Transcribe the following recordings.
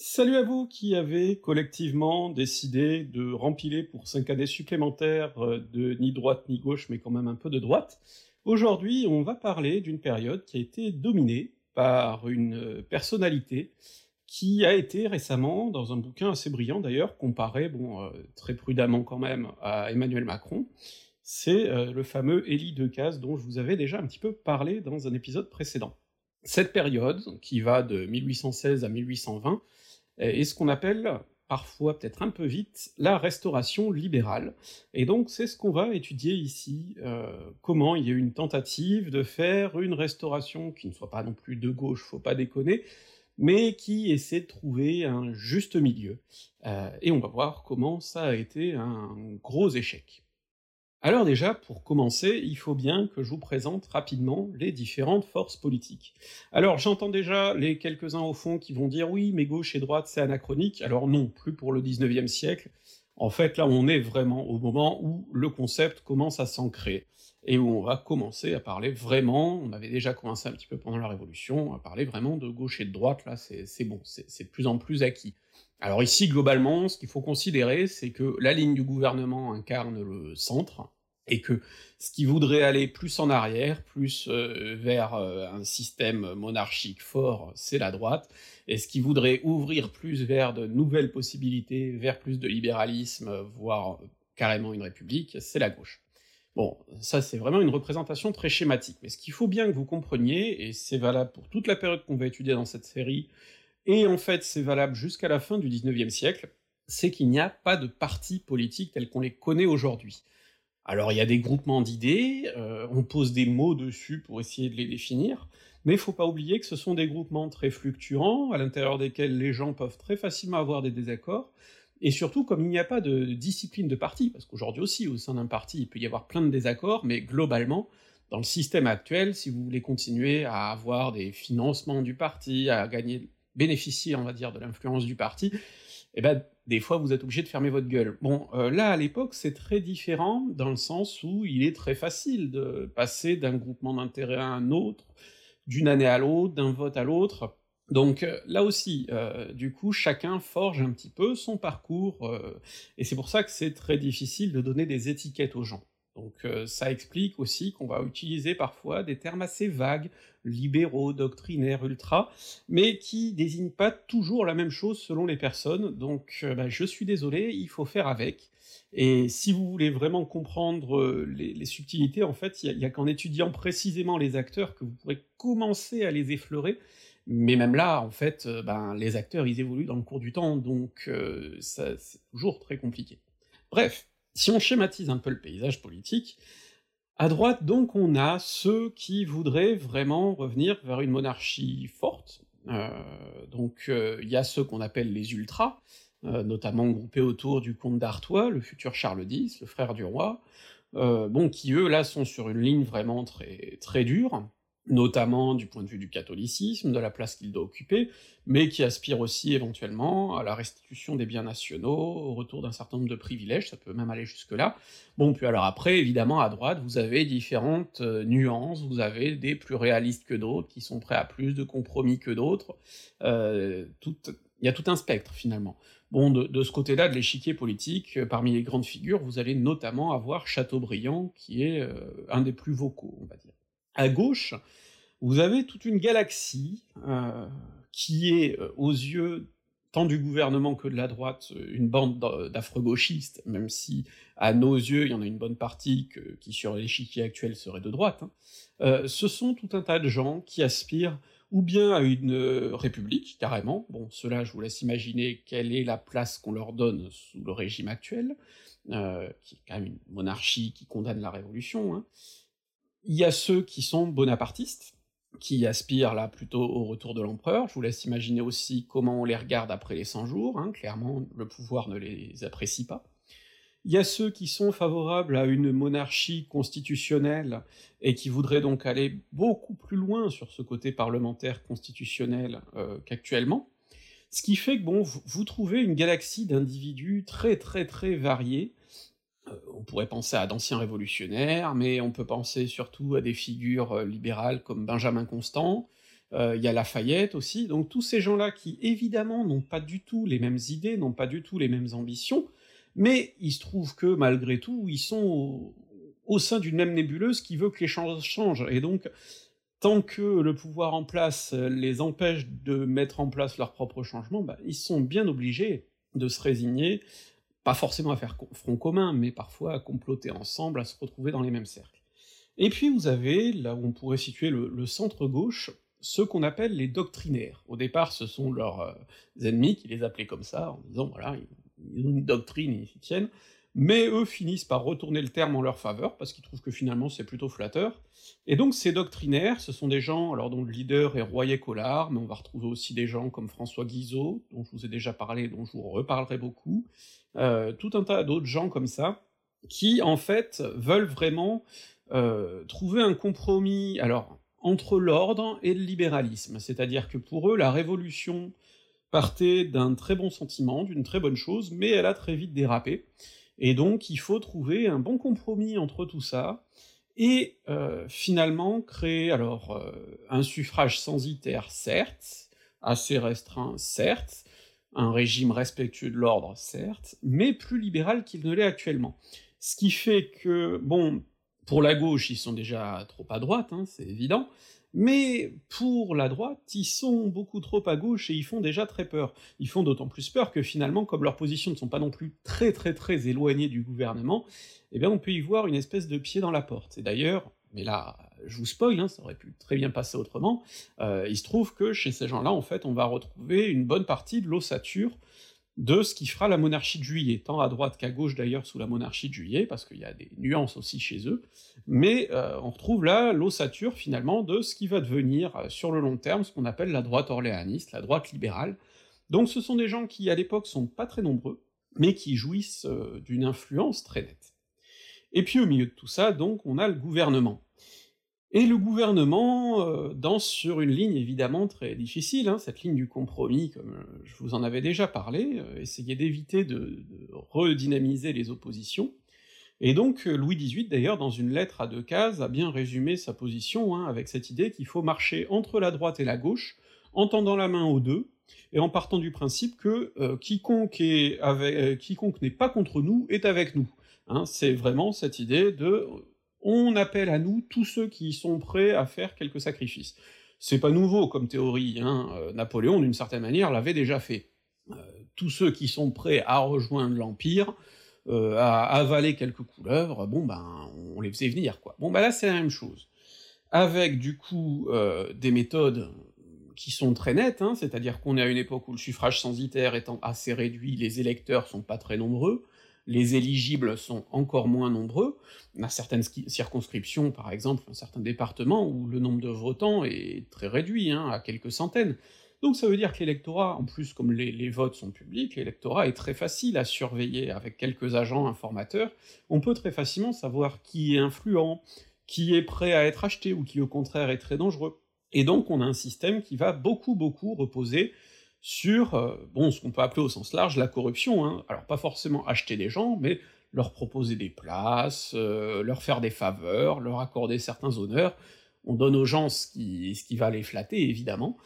Salut à vous qui avez collectivement décidé de rempiler pour 5 années supplémentaires euh, de ni droite ni gauche, mais quand même un peu de droite. Aujourd'hui, on va parler d'une période qui a été dominée par une euh, personnalité qui a été récemment, dans un bouquin assez brillant d'ailleurs, comparé, bon, euh, très prudemment quand même, à Emmanuel Macron, c'est le fameux Élie Decazes dont je vous avais déjà un petit peu parlé dans un épisode précédent. Cette période, qui va de 1816 à 1820, est ce qu'on appelle parfois peut-être un peu vite, la restauration libérale. Et donc c'est ce qu'on va étudier ici, euh, comment il y a eu une tentative de faire une restauration qui ne soit pas non plus de gauche, faut pas déconner, mais qui essaie de trouver un juste milieu. Euh, et on va voir comment ça a été un gros échec. Alors déjà, pour commencer, il faut bien que je vous présente rapidement les différentes forces politiques. Alors j'entends déjà les quelques-uns au fond qui vont dire oui, mais gauche et droite c'est anachronique, alors non, plus pour le 19e siècle. En fait, là on est vraiment au moment où le concept commence à s'ancrer, et où on va commencer à parler vraiment, on avait déjà commencé un petit peu pendant la Révolution, à parler vraiment de gauche et de droite, là c'est bon, c'est de plus en plus acquis. Alors ici, globalement, ce qu'il faut considérer, c'est que la ligne du gouvernement incarne le centre, et que ce qui voudrait aller plus en arrière, plus euh, vers euh, un système monarchique fort, c'est la droite, et ce qui voudrait ouvrir plus vers de nouvelles possibilités, vers plus de libéralisme, voire carrément une république, c'est la gauche. Bon, ça c'est vraiment une représentation très schématique, mais ce qu'il faut bien que vous compreniez, et c'est valable pour toute la période qu'on va étudier dans cette série, et en fait c'est valable jusqu'à la fin du 19e siècle, c'est qu'il n'y a pas de partis politiques tels qu'on les connaît aujourd'hui. Alors il y a des groupements d'idées, euh, on pose des mots dessus pour essayer de les définir, mais il faut pas oublier que ce sont des groupements très fluctuants, à l'intérieur desquels les gens peuvent très facilement avoir des désaccords, et surtout comme il n'y a pas de discipline de parti, parce qu'aujourd'hui aussi au sein d'un parti il peut y avoir plein de désaccords, mais globalement, dans le système actuel, si vous voulez continuer à avoir des financements du parti, à gagner bénéficier, on va dire, de l'influence du parti, eh ben, des fois vous êtes obligé de fermer votre gueule. Bon, euh, là, à l'époque, c'est très différent, dans le sens où il est très facile de passer d'un groupement d'intérêt à un autre, d'une année à l'autre, d'un vote à l'autre, donc euh, là aussi, euh, du coup, chacun forge un petit peu son parcours, et c'est pour ça que c'est très difficile de donner des étiquettes aux gens. Donc euh, ça explique aussi qu'on va utiliser parfois des termes assez vagues, libéraux, doctrinaires, ultra, mais qui désignent pas toujours la même chose selon les personnes, donc euh, bah, je suis désolé, il faut faire avec. Et si vous voulez vraiment comprendre euh, les, subtilités, en fait, il y a, qu'en étudiant précisément les acteurs que vous pourrez commencer à les effleurer, mais même là, en fait, ben, les acteurs, ils évoluent dans le cours du temps, donc ça, c'est toujours très compliqué. Bref, si on schématise un peu le paysage politique, à droite donc on a ceux qui voudraient vraiment revenir vers une monarchie forte, euh, donc euh, il y a ceux qu'on appelle les ultras, euh, notamment groupés autour du comte d'Artois, le futur Charles X, le frère du roi, bon qui eux là sont sur une ligne vraiment très très dure, notamment du point de vue du catholicisme, de la place qu'il doit occuper, mais qui aspire aussi éventuellement à la restitution des biens nationaux, au retour d'un certain nombre de privilèges, ça peut même aller jusque-là. Bon, puis alors après, évidemment, à droite, vous avez différentes euh, nuances, vous avez des plus réalistes que d'autres, qui sont prêts à plus de compromis que d'autres, euh, il y a tout un spectre, finalement. Bon, de, ce côté-là de l'échiquier politique, euh, parmi les grandes figures, vous allez notamment avoir Chateaubriand, qui est un des plus vocaux, on va dire. À gauche, vous avez toute une galaxie euh, qui est, euh, aux yeux tant du gouvernement que de la droite, une bande d'affreux gauchistes, même si à nos yeux il y en a une bonne partie qui sur l'échiquier actuel serait de droite, hein. euh, ce sont tout un tas de gens qui aspirent ou bien à une république, carrément, bon, cela je vous laisse imaginer quelle est la place qu'on leur donne sous le régime actuel, qui est quand même une monarchie qui condamne la révolution, hein. Il y a ceux qui sont bonapartistes, qui aspirent là plutôt au retour de l'empereur. Je vous laisse imaginer aussi comment on les regarde après les 100 jours, hein. clairement le pouvoir ne les apprécie pas. Il y a ceux qui sont favorables à une monarchie constitutionnelle et qui voudraient donc aller beaucoup plus loin sur ce côté parlementaire constitutionnel euh, qu'actuellement, ce qui fait que bon, vous trouvez une galaxie d'individus très très très variés, on pourrait penser à d'anciens révolutionnaires, mais on peut penser surtout à des figures euh, libérales comme Benjamin Constant, euh, il y a Lafayette aussi, donc tous ces gens-là qui évidemment n'ont pas du tout les mêmes idées, n'ont pas du tout les mêmes ambitions, mais il se trouve que malgré tout, ils sont au, sein d'une même nébuleuse qui veut que les choses changent, et donc tant que le pouvoir en place les empêche de mettre en place leurs propres changements, bah, ils sont bien obligés de se résigner, pas forcément à faire front commun, mais parfois à comploter ensemble, à se retrouver dans les mêmes cercles. Et puis vous avez, là où on pourrait situer le, centre-gauche, ceux qu'on appelle les doctrinaires. Au départ, ce sont leurs euh, ennemis qui les appelaient comme ça, en disant voilà, ils ont une doctrine, ils y tiennent, mais eux finissent par retourner le terme en leur faveur, parce qu'ils trouvent que finalement c'est plutôt flatteur, et donc ces doctrinaires, ce sont des gens, alors dont le leader est Royer Collard, mais on va retrouver aussi des gens comme François Guizot, dont je vous ai déjà parlé, dont je vous reparlerai beaucoup, euh, tout un tas d'autres gens comme ça, qui en fait veulent vraiment euh, trouver un compromis, alors entre l'ordre et le libéralisme, c'est-à-dire que pour eux la révolution partait d'un très bon sentiment, d'une très bonne chose, mais elle a très vite dérapé, et donc il faut trouver un bon compromis entre tout ça, et euh, finalement créer alors un suffrage censitaire, certes, assez restreint, certes, un régime respectueux de l'ordre, certes, mais plus libéral qu'il ne l'est actuellement. Ce qui fait que, bon, pour la gauche, ils sont déjà trop à droite, hein, c'est évident, mais pour la droite, ils sont beaucoup trop à gauche et ils font déjà très peur. Ils font d'autant plus peur que finalement, comme leurs positions ne sont pas non plus très très très éloignées du gouvernement, eh bien on peut y voir une espèce de pied dans la porte. Et d'ailleurs, mais là, je vous spoil, hein, ça aurait pu très bien passer autrement, euh, il se trouve que chez ces gens-là, en fait, on va retrouver une bonne partie de l'ossature de ce qui fera la monarchie de juillet, tant à droite qu'à gauche d'ailleurs sous la monarchie de juillet, parce qu'il y a des nuances aussi chez eux, mais euh, on retrouve là l'ossature finalement de ce qui va devenir euh, sur le long terme ce qu'on appelle la droite orléaniste, la droite libérale. Donc ce sont des gens qui à l'époque sont pas très nombreux, mais qui jouissent d'une influence très nette. Et puis au milieu de tout ça, donc, on a le gouvernement. Et le gouvernement euh, danse sur une ligne évidemment très difficile, hein, cette ligne du compromis, comme euh, je vous en avais déjà parlé, euh, essayer d'éviter de, redynamiser les oppositions. Et donc Louis XVIII, d'ailleurs, dans une lettre à deux cases, a bien résumé sa position, hein, avec cette idée qu'il faut marcher entre la droite et la gauche, en tendant la main aux deux, et en partant du principe que quiconque n'est pas contre nous est avec nous. Hein, c'est vraiment cette idée de on appelle à nous tous ceux qui sont prêts à faire quelques sacrifices. C'est pas nouveau comme théorie, hein. Euh, Napoléon, d'une certaine manière, l'avait déjà fait. Euh, tous ceux qui sont prêts à rejoindre l'Empire, euh, à avaler quelques couleuvres, bon ben, on les faisait venir, quoi. Bon ben là, c'est la même chose. Avec, du coup, des méthodes qui sont très nettes, hein, c'est-à-dire qu'on est à une époque où le suffrage censitaire étant assez réduit, les électeurs sont pas très nombreux, les éligibles sont encore moins nombreux, a certaines circonscriptions, par exemple, dans certains départements, où le nombre de votants est très réduit, hein, à quelques centaines. Donc ça veut dire que l'électorat, en plus comme les, les votes sont publics, l'électorat est très facile à surveiller avec quelques agents informateurs, on peut très facilement savoir qui est influent, qui est prêt à être acheté, ou qui au contraire est très dangereux. Et donc on a un système qui va beaucoup beaucoup reposer sur, euh, bon, ce qu'on peut appeler au sens large la corruption, hein. alors pas forcément acheter des gens, mais leur proposer des places, euh, leur faire des faveurs, leur accorder certains honneurs, on donne aux gens ce qui, va les flatter, évidemment,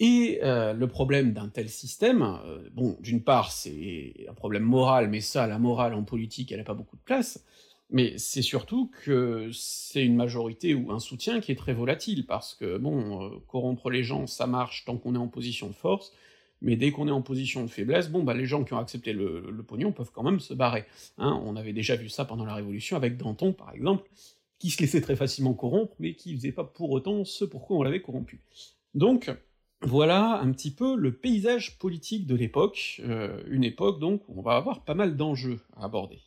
et euh, le problème d'un tel système, bon, d'une part, c'est un problème moral, mais ça, la morale en politique, elle a pas beaucoup de place, mais c'est surtout que c'est une majorité ou un soutien qui est très volatile, parce que, bon, euh, corrompre les gens, ça marche tant qu'on est en position de force, mais dès qu'on est en position de faiblesse, bon, bah les gens qui ont accepté le, pognon peuvent quand même se barrer. Hein, on avait déjà vu ça pendant la Révolution avec Danton, par exemple, qui se laissait très facilement corrompre, mais qui faisait pas pour autant ce pourquoi on l'avait corrompu. Donc, voilà un petit peu le paysage politique de l'époque, euh, une époque donc où on va avoir pas mal d'enjeux à aborder.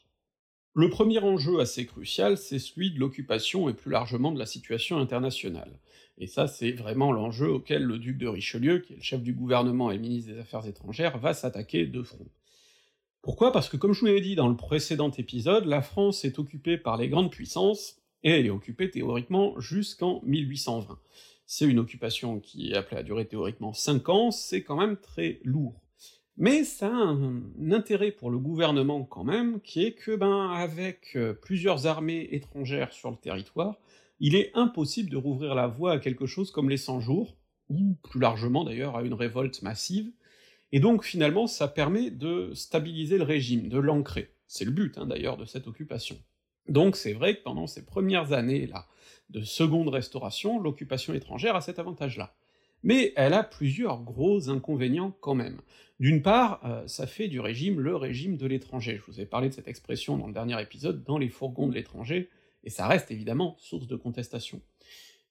Le premier enjeu assez crucial, c'est celui de l'occupation et plus largement de la situation internationale. Et ça, c'est vraiment l'enjeu auquel le duc de Richelieu, qui est le chef du gouvernement et ministre des Affaires étrangères, va s'attaquer de front. Pourquoi? Parce que comme je vous l'ai dit dans le précédent épisode, la France est occupée par les grandes puissances, et elle est occupée théoriquement jusqu'en 1820. C'est une occupation qui est appelée à durer théoriquement 5 ans, c'est quand même très lourd. Mais ça a un, intérêt pour le gouvernement quand même, qui est que, ben, avec euh, plusieurs armées étrangères sur le territoire, il est impossible de rouvrir la voie à quelque chose comme les 100 jours, ou plus largement d'ailleurs à une révolte massive, et donc finalement ça permet de stabiliser le régime, de l'ancrer. C'est le but hein, d'ailleurs de cette occupation. Donc c'est vrai que pendant ces premières années-là de seconde restauration, l'occupation étrangère a cet avantage-là. Mais elle a plusieurs gros inconvénients quand même. D'une part, euh, ça fait du régime le régime de l'étranger. Je vous ai parlé de cette expression dans le dernier épisode, dans les fourgons de l'étranger, et ça reste évidemment source de contestation.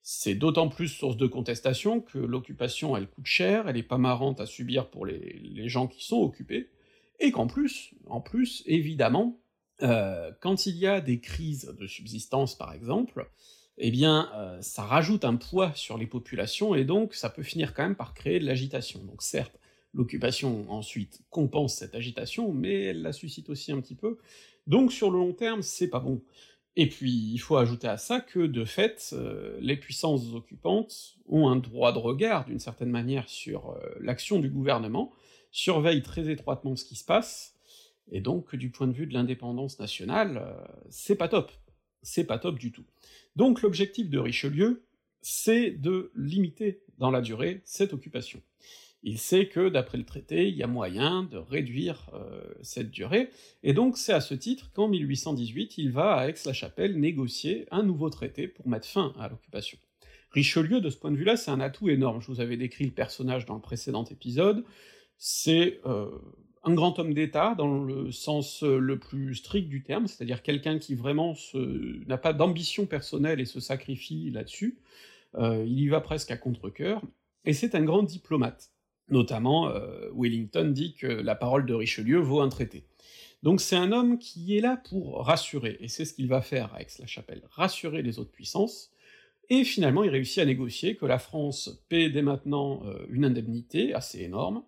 C'est d'autant plus source de contestation que l'occupation elle coûte cher, elle est pas marrante à subir pour les, gens qui sont occupés, et qu'en plus, en plus, évidemment, euh, quand il y a des crises de subsistance par exemple, eh bien euh, ça rajoute un poids sur les populations, et donc ça peut finir quand même par créer de l'agitation. Donc certes, l'occupation ensuite compense cette agitation, mais elle la suscite aussi un petit peu, donc sur le long terme, c'est pas bon. Et puis, il faut ajouter à ça que, de fait, euh, les puissances occupantes ont un droit de regard, d'une certaine manière, sur euh, l'action du gouvernement, surveillent très étroitement ce qui se passe, et donc, du point de vue de l'indépendance nationale, c'est pas top. C'est pas top du tout. Donc l'objectif de Richelieu, c'est de limiter dans la durée cette occupation. Il sait que, d'après le traité, il y a moyen de réduire euh, cette durée, et donc c'est à ce titre qu'en 1818, il va à Aix-la-Chapelle négocier un nouveau traité pour mettre fin à l'occupation. Richelieu, de ce point de vue-là, c'est un atout énorme, je vous avais décrit le personnage dans le précédent épisode, c'est euh, un grand homme d'État dans le sens euh, le plus strict du terme, c'est-à-dire quelqu'un qui vraiment n'a pas d'ambition personnelle et se sacrifie là-dessus, il y va presque à contre-cœur, et c'est un grand diplomate. Notamment, euh, Wellington dit que la parole de Richelieu vaut un traité. Donc c'est un homme qui est là pour rassurer, et c'est ce qu'il va faire à Aix-la-Chapelle, rassurer les autres puissances, et finalement il réussit à négocier que la France paie dès maintenant euh, une indemnité assez énorme,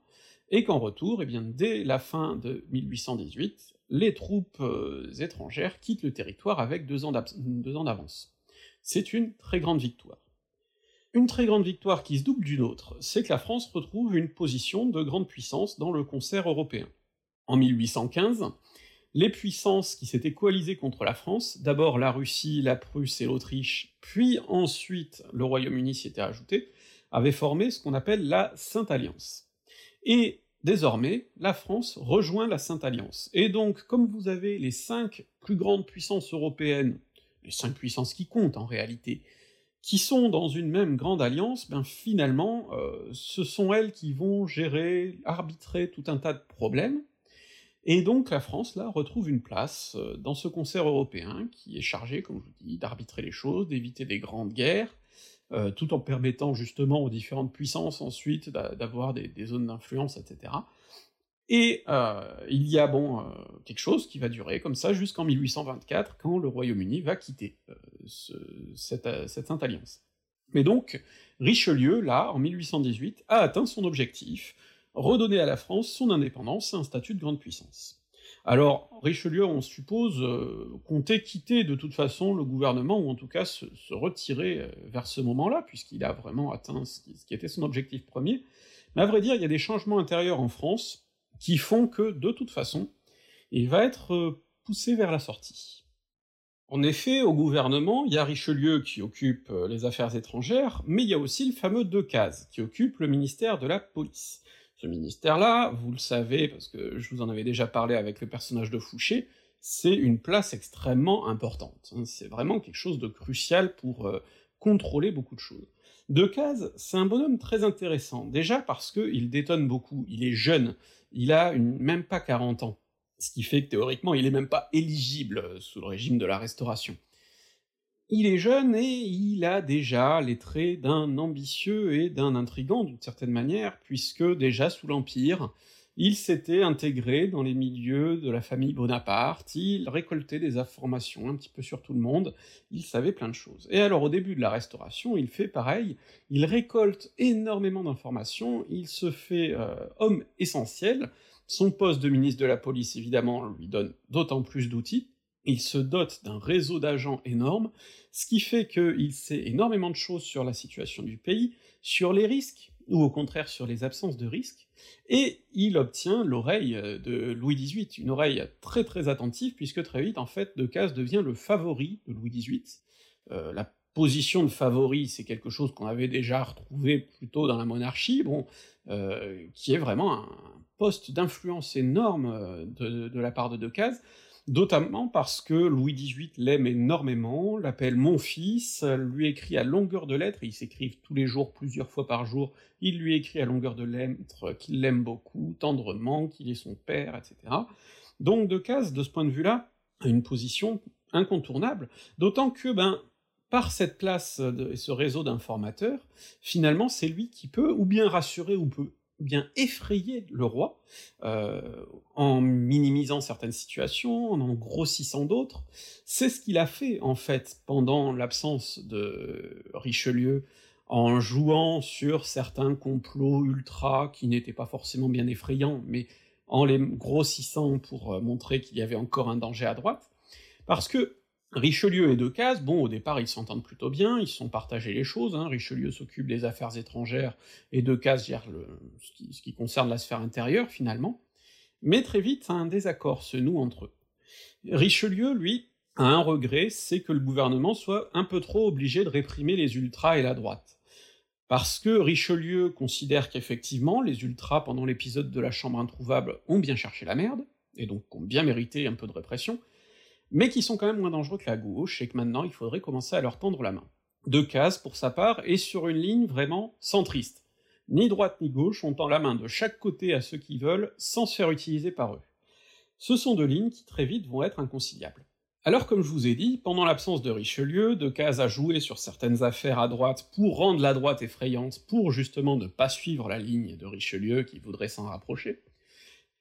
et qu'en retour, eh bien, dès la fin de 1818, les troupes euh, étrangères quittent le territoire avec deux ans d'avance. C'est une très grande victoire. Une très grande victoire qui se double d'une autre, c'est que la France retrouve une position de grande puissance dans le concert européen. En 1815, les puissances qui s'étaient coalisées contre la France, d'abord la Russie, la Prusse et l'Autriche, puis ensuite le Royaume-Uni s'y était ajouté, avaient formé ce qu'on appelle la Sainte Alliance. Et désormais, la France rejoint la Sainte Alliance. Et donc, comme vous avez les cinq plus grandes puissances européennes, les cinq puissances qui comptent en réalité, qui sont dans une même grande alliance, ben finalement, euh, ce sont elles qui vont gérer, arbitrer tout un tas de problèmes, et donc la France, là, retrouve une place euh, dans ce concert européen, qui est chargé, comme je vous dis, d'arbitrer les choses, d'éviter des grandes guerres, euh, tout en permettant justement aux différentes puissances ensuite d'avoir des, zones d'influence, etc. Et euh, il y a bon euh, quelque chose qui va durer comme ça jusqu'en 1824, quand le Royaume-Uni va quitter cette, cette Sainte Alliance. Mais donc, Richelieu, là, en 1818, a atteint son objectif, redonner à la France son indépendance et un statut de grande puissance. Alors, Richelieu, on suppose, comptait quitter de toute façon le gouvernement, ou en tout cas se, retirer vers ce moment-là, puisqu'il a vraiment atteint ce qui, ce qui était son objectif premier, mais à vrai dire, il y a des changements intérieurs en France, qui font que, de toute façon, il va être euh, poussé vers la sortie. En effet, au gouvernement, il y a Richelieu qui occupe euh, les affaires étrangères, mais il y a aussi le fameux Decazes, qui occupe le ministère de la police. Ce ministère-là, vous le savez, parce que je vous en avais déjà parlé avec le personnage de Fouché, c'est une place extrêmement importante. Hein. C'est vraiment quelque chose de crucial pour euh, contrôler beaucoup de choses. Decazes, c'est un bonhomme très intéressant, déjà parce qu'il détonne beaucoup, il est jeune, il a même pas 40 ans, ce qui fait que théoriquement il est même pas éligible sous le régime de la Restauration. Il est jeune et il a déjà les traits d'un ambitieux et d'un intrigant d'une certaine manière, puisque déjà sous l'Empire, il s'était intégré dans les milieux de la famille Bonaparte, il récoltait des informations un petit peu sur tout le monde, il savait plein de choses. Et alors au début de la Restauration, il fait pareil, il récolte énormément d'informations, il se fait euh, homme essentiel, son poste de ministre de la police évidemment lui donne d'autant plus d'outils, il se dote d'un réseau d'agents énorme, ce qui fait qu'il sait énormément de choses sur la situation du pays, sur les risques, ou au contraire sur les absences de risques, et il obtient l'oreille euh, de Louis XVIII, une oreille très très attentive, puisque très vite, en fait, Decazes devient le favori de Louis XVIII, euh, la position de favori, c'est quelque chose qu'on avait déjà retrouvé plutôt dans la monarchie, bon, euh, qui est vraiment un poste d'influence énorme de, de, la part de Decazes, notamment parce que Louis XVIII l'aime énormément, l'appelle mon fils, lui écrit à longueur de lettres, ils s'écrivent tous les jours, plusieurs fois par jour, il lui écrit à longueur de lettres qu'il l'aime beaucoup, tendrement, qu'il est son père, etc. Donc Decazes, de ce point de vue-là, a une position incontournable, d'autant que, ben, par cette place et ce réseau d'informateurs, finalement c'est lui qui peut ou bien rassurer ou peut bien effrayer le roi, euh, en minimisant certaines situations, en en grossissant d'autres. C'est ce qu'il a fait, en fait, pendant l'absence de Richelieu, en jouant sur certains complots ultra qui n'étaient pas forcément bien effrayants, mais en les grossissant pour montrer qu'il y avait encore un danger à droite, parce que Richelieu et Decazes, bon, au départ, ils s'entendent plutôt bien, ils sont partagés les choses, hein. Richelieu s'occupe des affaires étrangères, et Decazes gère qui, ce qui concerne la sphère intérieure, finalement, mais très vite, un désaccord se noue entre eux. Richelieu, lui, a un regret, c'est que le gouvernement soit un peu trop obligé de réprimer les ultras et la droite. Parce que Richelieu considère qu'effectivement, les ultras, pendant l'épisode de la Chambre introuvable, ont bien cherché la merde, et donc ont bien mérité un peu de répression, mais qui sont quand même moins dangereux que la gauche, et que maintenant il faudrait commencer à leur tendre la main. Decazes, pour sa part, est sur une ligne vraiment centriste. Ni droite ni gauche, on tend la main de chaque côté à ceux qui veulent, sans se faire utiliser par eux. Ce sont deux lignes qui très vite vont être inconciliables. Alors comme je vous ai dit, pendant l'absence de Richelieu, Decazes a joué sur certaines affaires à droite pour rendre la droite effrayante, pour justement ne pas suivre la ligne de Richelieu qui voudrait s'en rapprocher.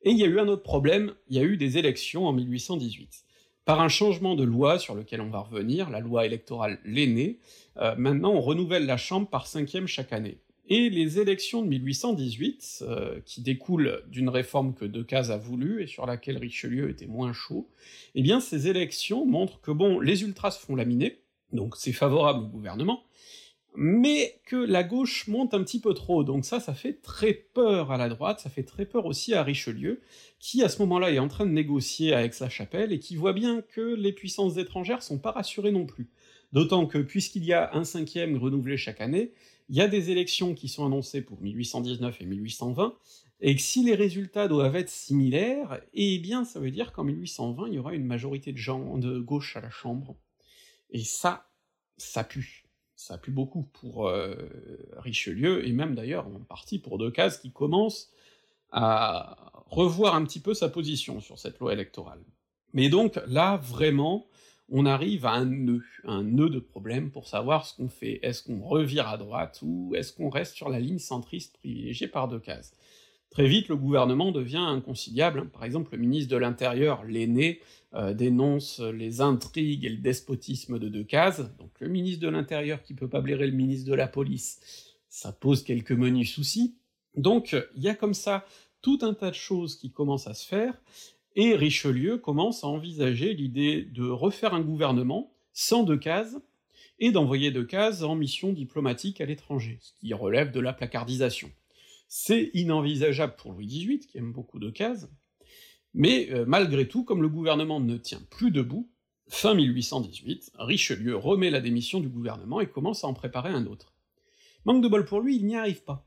Et il y a eu un autre problème, il y a eu des élections en 1818 par un changement de loi sur lequel on va revenir, la loi électorale l'aînée, euh, maintenant on renouvelle la Chambre par cinquième chaque année. Et les élections de 1818, euh, qui découlent d'une réforme que Decazes a voulu et sur laquelle Richelieu était moins chaud, eh bien ces élections montrent que bon, les ultras se font laminer, donc c'est favorable au gouvernement, mais que la gauche monte un petit peu trop, donc ça, ça fait très peur à la droite, ça fait très peur aussi à Richelieu, qui à ce moment-là est en train de négocier à Aix-la-Chapelle, et qui voit bien que les puissances étrangères sont pas rassurées non plus. D'autant que, puisqu'il y a un cinquième renouvelé chaque année, il y a des élections qui sont annoncées pour 1819 et 1820, et que si les résultats doivent être similaires, eh bien ça veut dire qu'en 1820 il y aura une majorité de gens de gauche à la Chambre. Et ça, ça pue ça pue beaucoup pour euh, Richelieu, et même d'ailleurs en partie pour Decazes, qui commence à revoir un petit peu sa position sur cette loi électorale. Mais donc là, vraiment, on arrive à un nœud, un nœud de problème pour savoir ce qu'on fait. Est-ce qu'on revire à droite, ou est-ce qu'on reste sur la ligne centriste privilégiée par Decazes? Très vite, le gouvernement devient inconciliable. Par exemple, le ministre de l'Intérieur, l'aîné, euh, dénonce les intrigues et le despotisme de Decazes, donc le ministre de l'Intérieur qui peut pas blairer le ministre de la Police, ça pose quelques menus soucis. Donc il y a comme ça tout un tas de choses qui commencent à se faire, et Richelieu commence à envisager l'idée de refaire un gouvernement sans Decazes, et d'envoyer Decazes en mission diplomatique à l'étranger, ce qui relève de la placardisation. C'est inenvisageable pour Louis XVIII, qui aime beaucoup de cases, mais euh, malgré tout, comme le gouvernement ne tient plus debout, fin 1818, Richelieu remet la démission du gouvernement et commence à en préparer un autre. Manque de bol pour lui, il n'y arrive pas.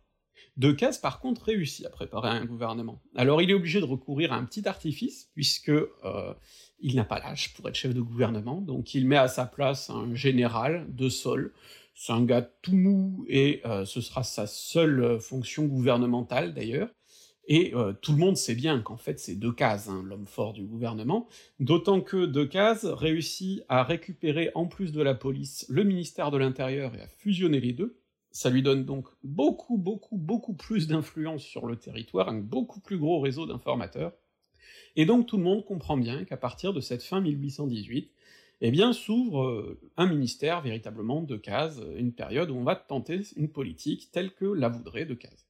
Decazes, par contre, réussit à préparer un gouvernement. Alors il est obligé de recourir à un petit artifice, puisque euh, il n'a pas l'âge pour être chef de gouvernement, donc il met à sa place un général de sol, c'est un gars tout mou, et euh, ce sera sa seule euh, fonction gouvernementale d'ailleurs, et euh, tout le monde sait bien qu'en fait c'est Decazes, hein, l'homme fort du gouvernement, d'autant que Decazes réussit à récupérer en plus de la police le ministère de l'Intérieur et à fusionner les deux, ça lui donne donc beaucoup, beaucoup, beaucoup plus d'influence sur le territoire, un beaucoup plus gros réseau d'informateurs, et donc tout le monde comprend bien qu'à partir de cette fin 1818, eh bien s'ouvre euh, un ministère véritablement de cases, une période où on va tenter une politique telle que la voudrait de cases.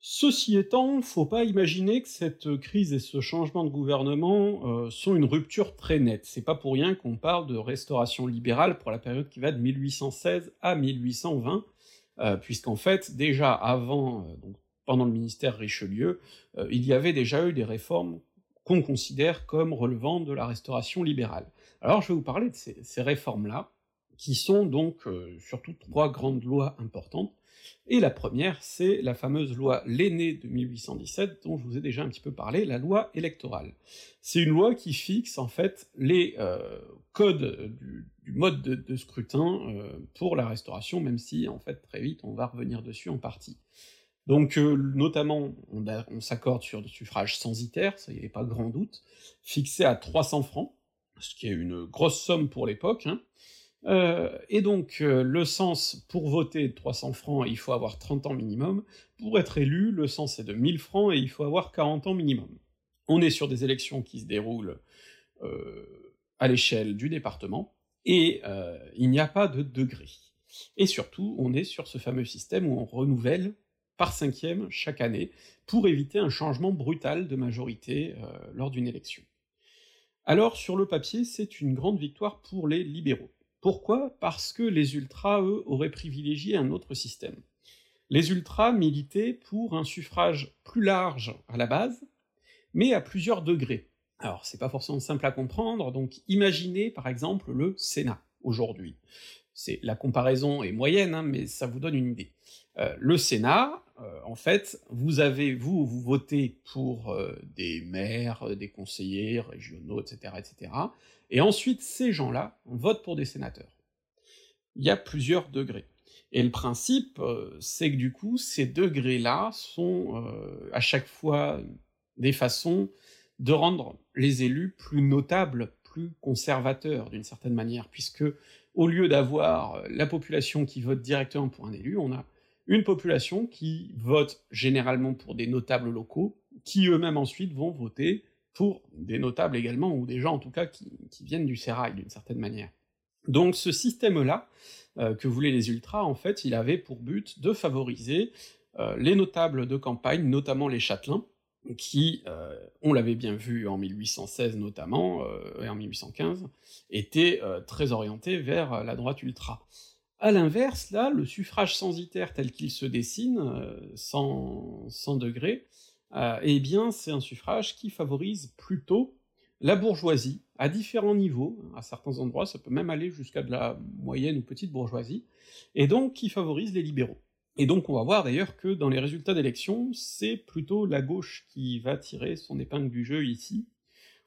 Ceci étant, faut pas imaginer que cette crise et ce changement de gouvernement euh, sont une rupture très nette. C'est pas pour rien qu'on parle de restauration libérale pour la période qui va de 1816 à 1820, euh, puisqu'en fait, déjà avant, donc pendant le ministère Richelieu, il y avait déjà eu des réformes qu'on considère comme relevant de la restauration libérale. Alors je vais vous parler de ces, réformes-là, qui sont donc surtout trois grandes lois importantes, et la première, c'est la fameuse loi L'aîné de 1817, dont je vous ai déjà un petit peu parlé, la loi électorale. C'est une loi qui fixe en fait les euh, codes du, mode de, scrutin euh, pour la restauration, même si en fait très vite on va revenir dessus en partie. Donc euh, notamment, on, on s'accorde sur le suffrage censitaire, ça y avait pas grand doute, fixé à 300 francs, ce qui est une grosse somme pour l'époque, hein, euh, et donc, euh, le sens, pour voter 300 francs, il faut avoir 30 ans minimum, pour être élu, le sens est de 1000 francs et il faut avoir 40 ans minimum. On est sur des élections qui se déroulent euh, à l'échelle du département, et il n'y a pas de degré. Et surtout, on est sur ce fameux système où on renouvelle par cinquième chaque année, pour éviter un changement brutal de majorité lors d'une élection. Alors, sur le papier, c'est une grande victoire pour les libéraux. Pourquoi? Parce que les ultras, eux, auraient privilégié un autre système. Les ultras militaient pour un suffrage plus large à la base, mais à plusieurs degrés. Alors c'est pas forcément simple à comprendre, donc imaginez par exemple le Sénat aujourd'hui. C'est la comparaison est moyenne, hein, mais ça vous donne une idée. Euh, le Sénat, euh, en fait, vous avez vous vous votez pour euh, des maires, des conseillers régionaux, etc., etc. Et ensuite, ces gens-là votent pour des sénateurs. Il y a plusieurs degrés. Et le principe, c'est que du coup, ces degrés-là sont à chaque fois des façons de rendre les élus plus notables, plus conservateurs d'une certaine manière, puisque au lieu d'avoir la population qui vote directement pour un élu, on a une population qui vote généralement pour des notables locaux, qui eux-mêmes ensuite vont voter pour des notables également, ou des gens en tout cas qui, viennent du sérail d'une certaine manière. Donc ce système-là, euh, que voulaient les ultras, en fait, il avait pour but de favoriser euh, les notables de campagne, notamment les châtelains, qui, euh, on l'avait bien vu en 1816 notamment, et en 1815, étaient très orientés vers la droite ultra. À l'inverse, là, le suffrage censitaire tel qu'il se dessine, sans, sans degrés, euh, eh bien c'est un suffrage qui favorise plutôt la bourgeoisie, à différents niveaux, à certains endroits ça peut même aller jusqu'à de la moyenne ou petite bourgeoisie, et donc qui favorise les libéraux. Et donc on va voir d'ailleurs que dans les résultats d'élection, c'est plutôt la gauche qui va tirer son épingle du jeu ici,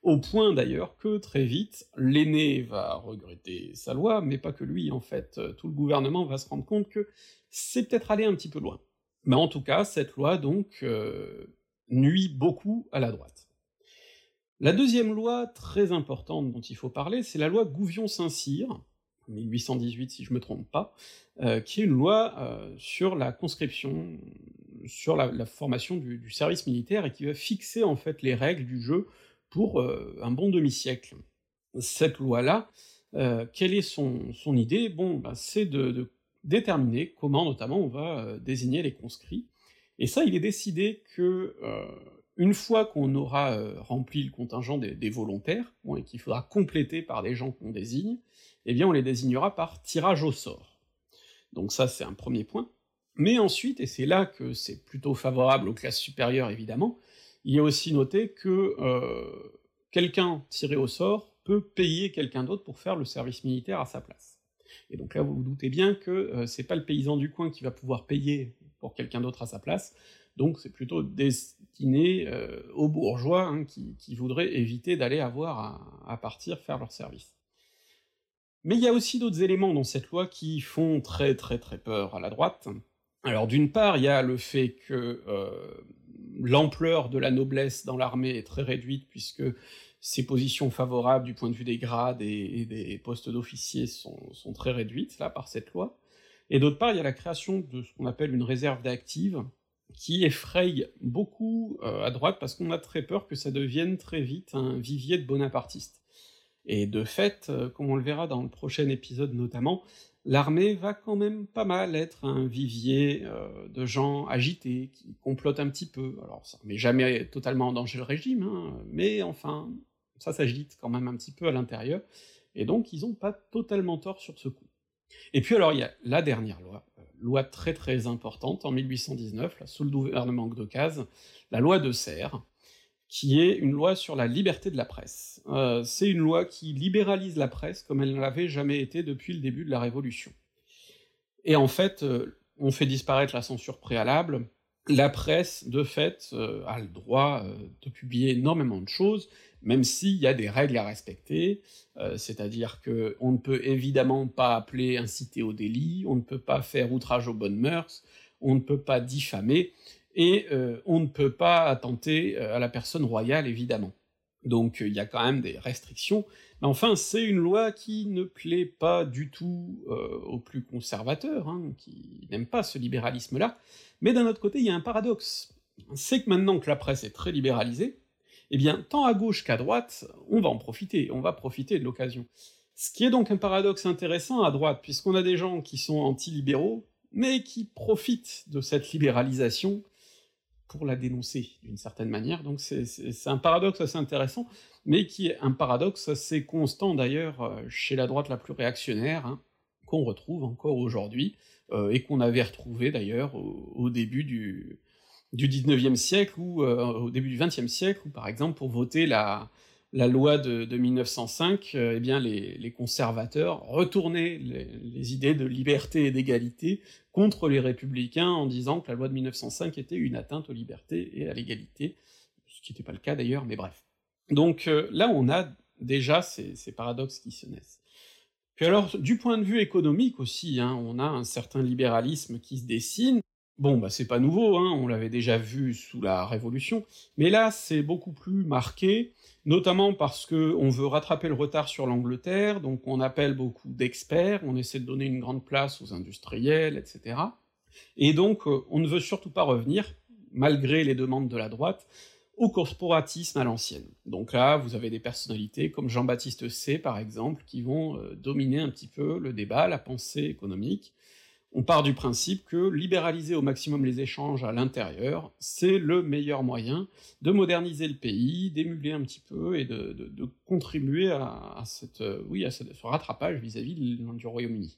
au point d'ailleurs que très vite, l'aîné va regretter sa loi, mais pas que lui en fait, tout le gouvernement va se rendre compte que c'est peut-être allé un petit peu loin. Mais en tout cas, cette loi donc euh, nuit beaucoup à la droite. La deuxième loi très importante dont il faut parler, c'est la loi Gouvion-Saint-Cyr, 1818 si je me trompe pas, euh, qui est une loi euh, sur la conscription, sur la, formation du, service militaire, et qui va fixer en fait les règles du jeu pour euh, un bon demi-siècle. Cette loi-là, quelle est son, idée? Bon, bah, c'est de, déterminer comment notamment on va désigner les conscrits, et ça, il est décidé que euh, une fois qu'on aura euh, rempli le contingent des, volontaires, et qu'il faudra compléter par des gens qu'on désigne, eh bien on les désignera par tirage au sort. Donc ça, c'est un premier point. Mais ensuite, et c'est là que c'est plutôt favorable aux classes supérieures évidemment, il y a aussi noté que euh, quelqu'un tiré au sort peut payer quelqu'un d'autre pour faire le service militaire à sa place. Et donc là, vous vous doutez bien que c'est pas le paysan du coin qui va pouvoir payer pour quelqu'un d'autre à sa place, donc c'est plutôt destiné euh, aux bourgeois hein, qui, voudraient éviter d'aller avoir à, partir faire leur service. Mais il y a aussi d'autres éléments dans cette loi qui font très très très peur à la droite. Alors d'une part, il y a le fait que euh, l'ampleur de la noblesse dans l'armée est très réduite, puisque ses positions favorables du point de vue des grades et, des postes d'officiers sont, très réduites, là, par cette loi. Et d'autre part, il y a la création de ce qu'on appelle une réserve d'actives, qui effraye beaucoup euh, à droite parce qu'on a très peur que ça devienne très vite un vivier de bonapartistes. Et de fait, euh, comme on le verra dans le prochain épisode notamment, l'armée va quand même pas mal être un vivier euh, de gens agités, qui complotent un petit peu. Alors ça met jamais totalement en danger le régime, hein, mais enfin, ça s'agite quand même un petit peu à l'intérieur, et donc ils ont pas totalement tort sur ce coup. Et puis alors il y a la dernière loi, euh, loi très très importante, en 1819, là, sous le gouvernement d'Ocase, la loi de Serres, qui est une loi sur la liberté de la presse. Euh, c'est une loi qui libéralise la presse comme elle ne l'avait jamais été depuis le début de la Révolution. Et en fait, euh, on fait disparaître la censure préalable, la presse, de fait, euh, a le droit de publier énormément de choses, même s'il y a des règles à respecter, c'est-à-dire que on ne peut évidemment pas appeler inciter au délit, on ne peut pas faire outrage aux bonnes mœurs, on ne peut pas diffamer, et euh, on ne peut pas attenter euh, à la personne royale, évidemment. Donc il y a quand même des restrictions, mais enfin c'est une loi qui ne plaît pas du tout euh, aux plus conservateurs, hein, qui n'aiment pas ce libéralisme-là, mais d'un autre côté il y a un paradoxe, c'est que maintenant que la presse est très libéralisée, eh bien tant à gauche qu'à droite, on va en profiter, on va profiter de l'occasion. Ce qui est donc un paradoxe intéressant à droite, puisqu'on a des gens qui sont anti-libéraux, mais qui profitent de cette libéralisation pour la dénoncer d'une certaine manière, donc c'est un paradoxe assez intéressant, mais qui est un paradoxe assez constant d'ailleurs euh, chez la droite la plus réactionnaire, hein, qu'on retrouve encore aujourd'hui, euh, et qu'on avait retrouvé d'ailleurs au, début du, du 19e siècle, ou euh, au début du 20e siècle, où par exemple pour voter la, la loi de, 1905, eh bien les, conservateurs retournaient les, idées de liberté et d'égalité contre les républicains en disant que la loi de 1905 était une atteinte aux libertés et à l'égalité, ce qui n'était pas le cas d'ailleurs, mais bref. Donc euh, là on a déjà ces, paradoxes qui se naissent. Puis alors, du point de vue économique aussi, hein, on a un certain libéralisme qui se dessine, Bon, bah c'est pas nouveau, hein, on l'avait déjà vu sous la Révolution, mais là c'est beaucoup plus marqué, notamment parce que on veut rattraper le retard sur l'Angleterre, donc on appelle beaucoup d'experts, on essaie de donner une grande place aux industriels, etc. Et donc euh, on ne veut surtout pas revenir, malgré les demandes de la droite, au corporatisme à l'ancienne. Donc là, vous avez des personnalités comme Jean-Baptiste C, par exemple, qui vont euh, dominer un petit peu le débat, la pensée économique, on part du principe que libéraliser au maximum les échanges à l'intérieur, c'est le meilleur moyen de moderniser le pays, d'émuler un petit peu et de, contribuer à, cette, euh, oui, à ce, rattrapage vis-à-vis du Royaume-Uni.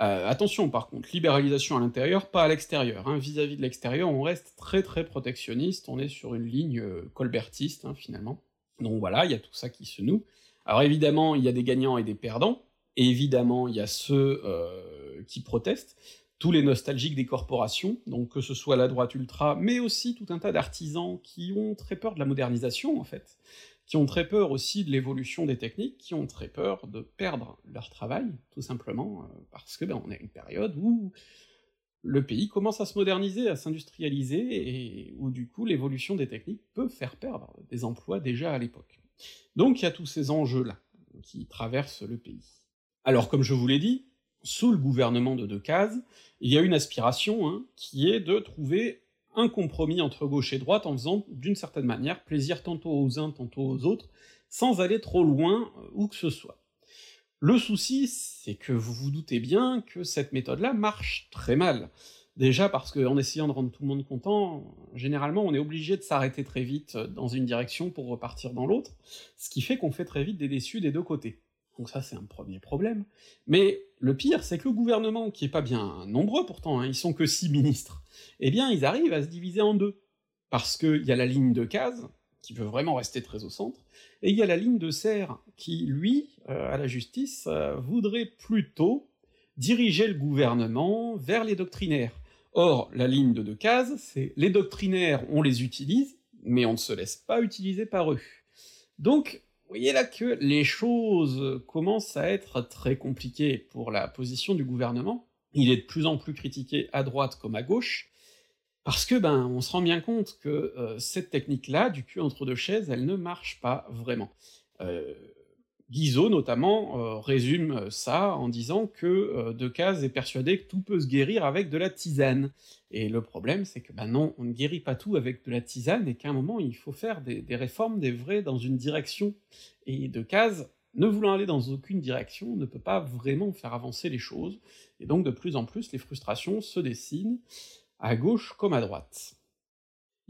Euh, attention par contre, libéralisation à l'intérieur, pas à l'extérieur. Hein. Vis-à-vis de l'extérieur, on reste très très protectionniste, on est sur une ligne euh, colbertiste hein, finalement. Donc voilà, il y a tout ça qui se noue. Alors évidemment, il y a des gagnants et des perdants, évidemment, il y a ceux qui protestent, tous les nostalgiques des corporations, donc que ce soit la droite ultra, mais aussi tout un tas d'artisans qui ont très peur de la modernisation, en fait, qui ont très peur aussi de l'évolution des techniques, qui ont très peur de perdre leur travail, tout simplement, euh, parce que ben, on a une période où le pays commence à se moderniser, à s'industrialiser, et où du coup l'évolution des techniques peut faire perdre des emplois déjà à l'époque. Donc il y a tous ces enjeux-là qui traversent le pays. Alors comme je vous l'ai dit, sous le gouvernement de Decazes, il y a une aspiration hein, qui est de trouver un compromis entre gauche et droite en faisant d'une certaine manière plaisir tantôt aux uns, tantôt aux autres, sans aller trop loin euh, où que ce soit. Le souci, c'est que vous vous doutez bien que cette méthode-là marche très mal. Déjà parce qu'en essayant de rendre tout le monde content, généralement on est obligé de s'arrêter très vite dans une direction pour repartir dans l'autre, ce qui fait qu'on fait très vite des déçus des deux côtés donc ça c'est un premier problème. Mais le pire, c'est que le gouvernement, qui est pas bien nombreux pourtant, hein, ils sont que six ministres, eh bien ils arrivent à se diviser en deux. Parce qu'il y a la ligne de Case, qui veut vraiment rester très au centre, et il y a la ligne de Serre, qui, lui, euh, à la justice, euh, voudrait plutôt diriger le gouvernement vers les doctrinaires. Or, la ligne de Decazes, c'est les doctrinaires, on les utilise, mais on ne se laisse pas utiliser par eux. Donc, voyez là que les choses commencent à être très compliquées pour la position du gouvernement. Il est de plus en plus critiqué à droite comme à gauche, parce que ben on se rend bien compte que euh, cette technique-là, du cul entre deux chaises, elle ne marche pas vraiment. Euh, Guizot, notamment, euh, résume ça en disant que euh, Decazes est persuadé que tout peut se guérir avec de la tisane. Et le problème, c'est que, ben non, on ne guérit pas tout avec de la tisane, et qu'à un moment, il faut faire des, réformes, des vrais, dans une direction. Et Decazes, ne voulant aller dans aucune direction, ne peut pas vraiment faire avancer les choses, et donc de plus en plus, les frustrations se dessinent, à gauche comme à droite.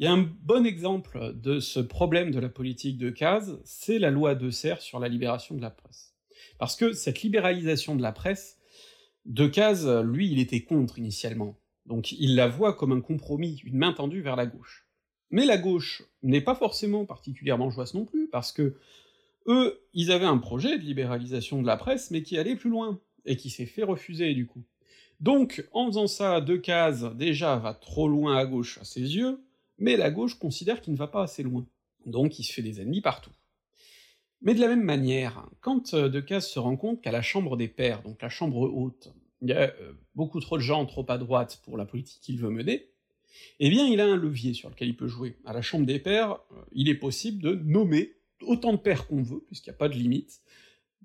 Il y a un bon exemple de ce problème de la politique de Case, c'est la loi de Serre sur la libération de la presse. Parce que cette libéralisation de la presse, de Case, lui, il était contre initialement, donc il la voit comme un compromis, une main tendue vers la gauche. Mais la gauche n'est pas forcément particulièrement joyeuse non plus, parce que eux, ils avaient un projet de libéralisation de la presse, mais qui allait plus loin, et qui s'est fait refuser du coup. Donc, en faisant ça, Decazes, déjà, va trop loin à gauche à ses yeux, mais la gauche considère qu'il ne va pas assez loin. Donc il se fait des ennemis partout. Mais de la même manière, quand euh, Decazes se rend compte qu'à la Chambre des Pairs, donc la Chambre haute, il y a euh, beaucoup trop de gens trop à droite pour la politique qu'il veut mener, eh bien il a un levier sur lequel il peut jouer. À la Chambre des Pairs, euh, il est possible de nommer autant de pairs qu'on veut, puisqu'il n'y a pas de limite,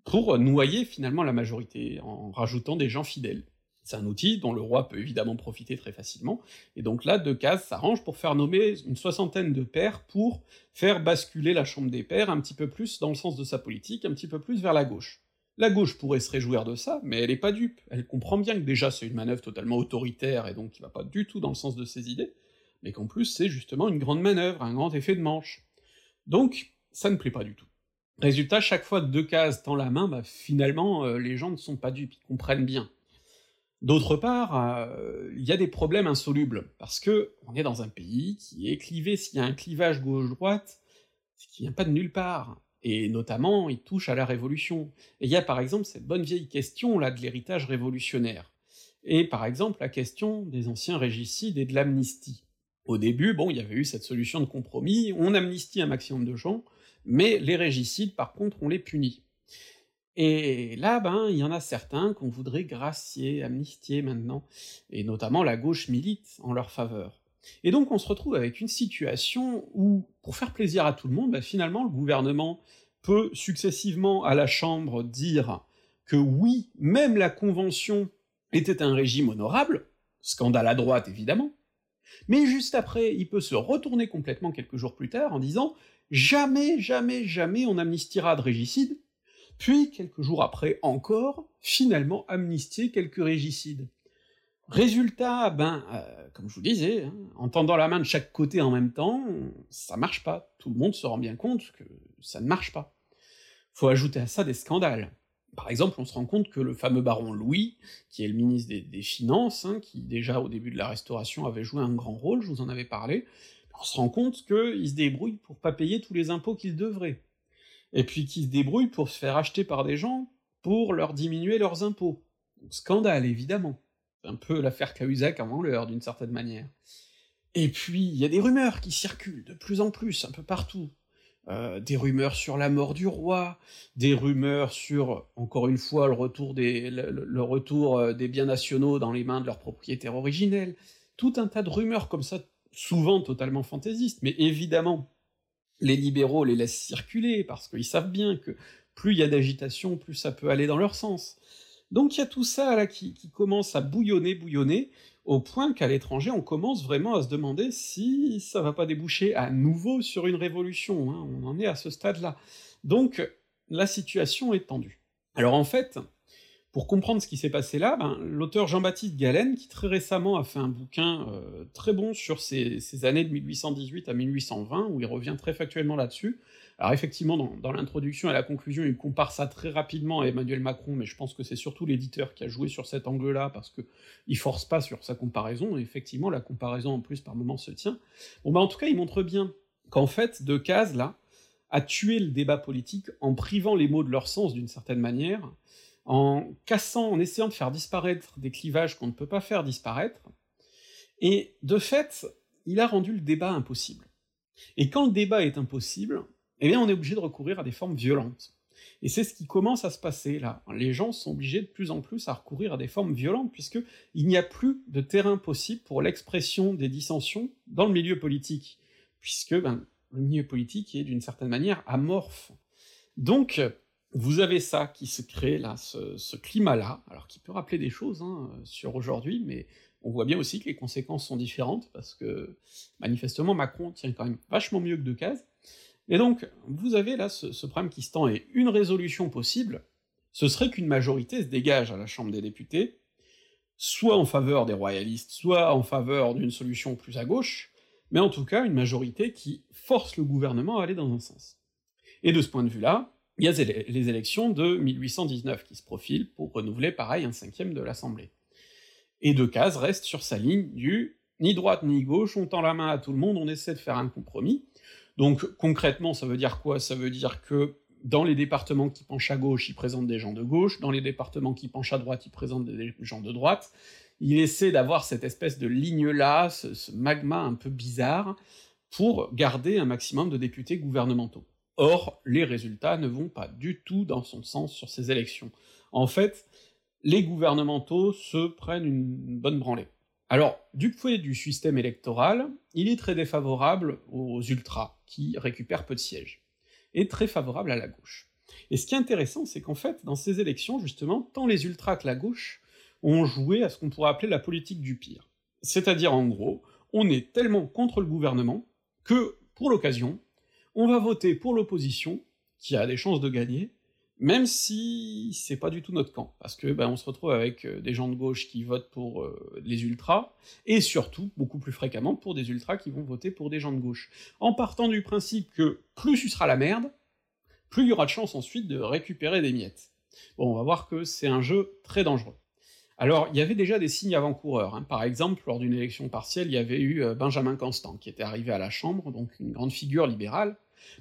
pour noyer finalement la majorité, en rajoutant des gens fidèles. C'est un outil dont le roi peut évidemment profiter très facilement, et donc là, Decazes s'arrange pour faire nommer une soixantaine de pairs pour faire basculer la Chambre des pairs un petit peu plus dans le sens de sa politique, un petit peu plus vers la gauche. La gauche pourrait se réjouir de ça, mais elle est pas dupe, elle comprend bien que déjà c'est une manœuvre totalement autoritaire et donc qui va pas du tout dans le sens de ses idées, mais qu'en plus c'est justement une grande manœuvre, un grand effet de manche. Donc, ça ne plaît pas du tout. Résultat, chaque fois que tend la main, bah finalement, euh, les gens ne sont pas dupes, ils comprennent bien. D'autre part, euh, il y a des problèmes insolubles, parce que on est dans un pays qui est clivé, s'il y a un clivage gauche-droite, c'est qui vient pas de nulle part, et notamment il touche à la Révolution. Et il y a par exemple cette bonne vieille question là de l'héritage révolutionnaire, et par exemple la question des anciens régicides et de l'amnistie. Au début, bon, il y avait eu cette solution de compromis, on amnistie un maximum de gens, mais les régicides par contre on les punit. Et là, ben, il y en a certains qu'on voudrait gracier, amnistier maintenant, et notamment la gauche milite en leur faveur. Et donc on se retrouve avec une situation où, pour faire plaisir à tout le monde, ben, finalement le gouvernement peut successivement à la Chambre dire que oui, même la Convention était un régime honorable, scandale à droite évidemment, mais juste après, il peut se retourner complètement quelques jours plus tard en disant jamais, jamais, jamais on amnistiera de régicide, puis quelques jours après encore, finalement amnistier quelques régicides. Résultat, ben, euh, comme je vous disais, hein, en tendant la main de chaque côté en même temps, ça marche pas. Tout le monde se rend bien compte que ça ne marche pas. Faut ajouter à ça des scandales. Par exemple, on se rend compte que le fameux baron Louis, qui est le ministre des, Finances, hein, qui déjà au début de la Restauration avait joué un grand rôle, je vous en avais parlé, on se rend compte qu'il se débrouille pour pas payer tous les impôts qu'il devrait et puis qui se débrouillent pour se faire acheter par des gens pour leur diminuer leurs impôts. scandale, évidemment. Un peu l'affaire Cahuzac avant l'heure, d'une certaine manière. Et puis, il y a des rumeurs qui circulent de plus en plus, un peu partout. Euh, des rumeurs sur la mort du roi, des rumeurs sur, encore une fois, le retour des, le retour euh, des biens nationaux dans les mains de leurs propriétaires originels, tout un tas de rumeurs comme ça, souvent totalement fantaisistes, mais évidemment les libéraux les laissent circuler, parce qu'ils savent bien que plus il y a d'agitation, plus ça peut aller dans leur sens. Donc il y a tout ça là qui, commence à bouillonner, bouillonner, au point qu'à l'étranger on commence vraiment à se demander si ça va pas déboucher à nouveau sur une révolution, hein, on en est à ce stade-là. Donc la situation est tendue. Alors en fait, pour comprendre ce qui s'est passé là, ben, l'auteur Jean-Baptiste Galen, qui très récemment a fait un bouquin euh, très bon sur ces, années de 1818 à 1820, où il revient très factuellement là-dessus, alors effectivement, dans, l'introduction et la conclusion, il compare ça très rapidement à Emmanuel Macron, mais je pense que c'est surtout l'éditeur qui a joué sur cet angle-là, parce que il force pas sur sa comparaison, et effectivement, la comparaison en plus par moment se tient. Bon bah en tout cas, il montre bien qu'en fait, Decazes, là, a tué le débat politique en privant les mots de leur sens d'une certaine manière, en cassant, en essayant de faire disparaître des clivages qu'on ne peut pas faire disparaître, et de fait, il a rendu le débat impossible. Et quand le débat est impossible, eh bien on est obligé de recourir à des formes violentes. Et c'est ce qui commence à se passer là. Les gens sont obligés de plus en plus à recourir à des formes violentes, puisque il n'y a plus de terrain possible pour l'expression des dissensions dans le milieu politique, puisque ben, le milieu politique est d'une certaine manière amorphe. Donc, vous avez ça qui se crée là, ce, climat-là, alors qui peut rappeler des choses hein, sur aujourd'hui, mais on voit bien aussi que les conséquences sont différentes, parce que manifestement Macron tient quand même vachement mieux que Decazes, et donc vous avez là ce, ce problème qui se tend, et une résolution possible, ce serait qu'une majorité se dégage à la Chambre des députés, soit en faveur des royalistes, soit en faveur d'une solution plus à gauche, mais en tout cas une majorité qui force le gouvernement à aller dans un sens. Et de ce point de vue-là, il y a les élections de 1819 qui se profilent pour renouveler pareil un cinquième de l'Assemblée. Et Decazes reste sur sa ligne du Ni droite ni gauche, on tend la main à tout le monde, on essaie de faire un compromis. Donc concrètement, ça veut dire quoi? Ça veut dire que dans les départements qui penchent à gauche, ils présentent des gens de gauche, dans les départements qui penchent à droite, ils présentent des gens de droite. Il essaie d'avoir cette espèce de ligne-là, ce magma un peu bizarre, pour garder un maximum de députés gouvernementaux. Or, les résultats ne vont pas du tout dans son sens sur ces élections. En fait, les gouvernementaux se prennent une bonne branlée. Alors, du point du système électoral, il est très défavorable aux ultras, qui récupèrent peu de sièges, et très favorable à la gauche. Et ce qui est intéressant, c'est qu'en fait, dans ces élections, justement, tant les ultras que la gauche ont joué à ce qu'on pourrait appeler la politique du pire. C'est-à-dire, en gros, on est tellement contre le gouvernement que, pour l'occasion, on va voter pour l'opposition, qui a des chances de gagner, même si c'est pas du tout notre camp, parce que ben, on se retrouve avec euh, des gens de gauche qui votent pour euh, les ultras, et surtout, beaucoup plus fréquemment, pour des ultras qui vont voter pour des gens de gauche, en partant du principe que plus tu seras la merde, plus il y aura de chance ensuite de récupérer des miettes. Bon, on va voir que c'est un jeu très dangereux. Alors, il y avait déjà des signes avant-coureurs, hein. par exemple, lors d'une élection partielle, il y avait eu euh, Benjamin Constant, qui était arrivé à la Chambre, donc une grande figure libérale,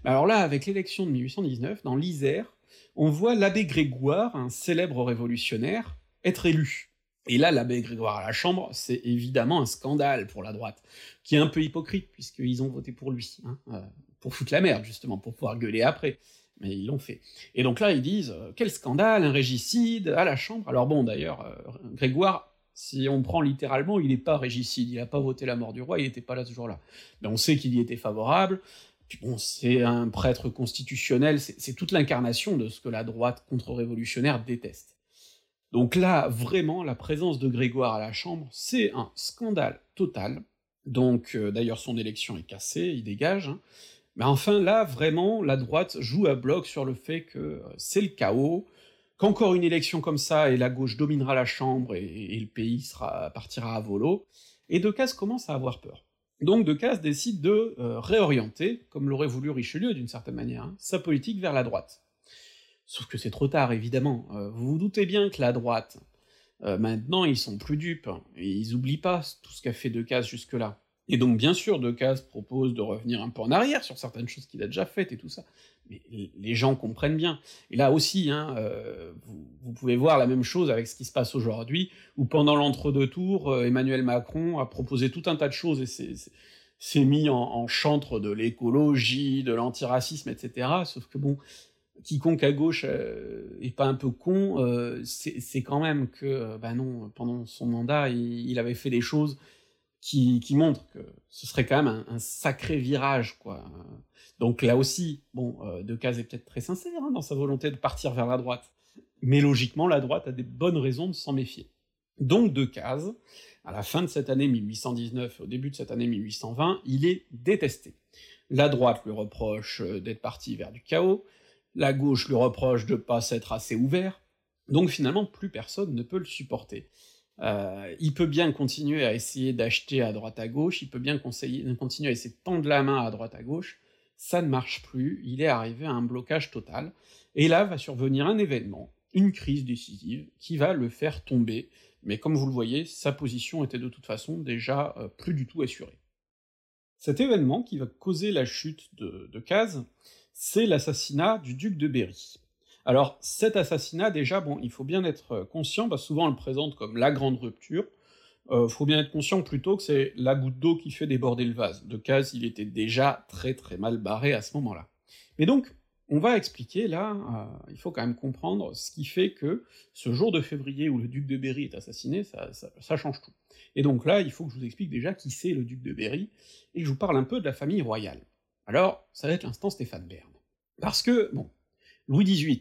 alors là, avec l'élection de 1819, dans l'Isère, on voit l'abbé Grégoire, un célèbre révolutionnaire, être élu. Et là, l'abbé Grégoire à la Chambre, c'est évidemment un scandale pour la droite, qui est un peu hypocrite, puisqu'ils ont voté pour lui, hein, euh, pour foutre la merde, justement, pour pouvoir gueuler après. Mais ils l'ont fait. Et donc là, ils disent euh, Quel scandale, un régicide, à la Chambre Alors bon, d'ailleurs, euh, Grégoire, si on prend littéralement, il n'est pas régicide, il n'a pas voté la mort du roi, il n'était pas là ce jour-là. Mais on sait qu'il y était favorable, bon, c'est un prêtre constitutionnel, c'est toute l'incarnation de ce que la droite contre-révolutionnaire déteste. Donc là, vraiment, la présence de Grégoire à la Chambre, c'est un scandale total. Donc, euh, d'ailleurs, son élection est cassée, il dégage. Hein. Mais enfin, là, vraiment, la droite joue à bloc sur le fait que euh, c'est le chaos, qu'encore une élection comme ça, et la gauche dominera la Chambre, et, le pays sera, partira à volo, et Decazes commence à avoir peur. Donc Decazes décide de euh, réorienter, comme l'aurait voulu Richelieu d'une certaine manière, hein, sa politique vers la droite. Sauf que c'est trop tard, évidemment. Euh, vous vous doutez bien que la droite, euh, maintenant, ils sont plus dupes, ils oublient pas tout ce qu'a fait Decazes jusque-là. Et donc bien sûr, Decazes propose de revenir un peu en arrière sur certaines choses qu'il a déjà faites et tout ça, mais les gens comprennent bien. Et là aussi, hein, euh, vous, pouvez voir la même chose avec ce qui se passe aujourd'hui, où pendant l'entre-deux tours, euh, Emmanuel Macron a proposé tout un tas de choses et s'est mis en, chantre de l'écologie, de l'antiracisme, etc. Sauf que bon, quiconque à gauche euh, est pas un peu con, c'est quand même que, ben non, pendant son mandat, il avait fait des choses qui, montre que ce serait quand même un, sacré virage, quoi. Donc là aussi, bon, euh, Decazes est peut-être très sincère hein, dans sa volonté de partir vers la droite, mais logiquement, la droite a des bonnes raisons de s'en méfier. Donc Decazes, à la fin de cette année 1819 au début de cette année 1820, il est détesté. La droite lui reproche euh, d'être parti vers du chaos, la gauche lui reproche de pas s'être assez ouvert, donc finalement plus personne ne peut le supporter. Euh, il peut bien continuer à essayer d'acheter à droite à gauche, il peut bien continuer à essayer de tendre la main à droite à gauche, ça ne marche plus, il est arrivé à un blocage total, et là va survenir un événement, une crise décisive, qui va le faire tomber, mais comme vous le voyez, sa position était de toute façon déjà euh, plus du tout assurée. Cet événement qui va causer la chute de, de Caz, c'est l'assassinat du duc de Berry. Alors cet assassinat, déjà, bon, il faut bien être euh, conscient, que souvent on le présente comme la grande rupture, euh, faut bien être conscient plutôt que c'est la goutte d'eau qui fait déborder le vase. De Caz, il était déjà très très mal barré à ce moment-là. Mais donc, on va expliquer là, euh, il faut quand même comprendre ce qui fait que ce jour de février où le duc de Berry est assassiné, ça, ça change tout. Et donc là, il faut que je vous explique déjà qui c'est le duc de Berry, et que je vous parle un peu de la famille royale. Alors, ça va être l'instant Stéphane Bern. Parce que, bon, Louis XVIII,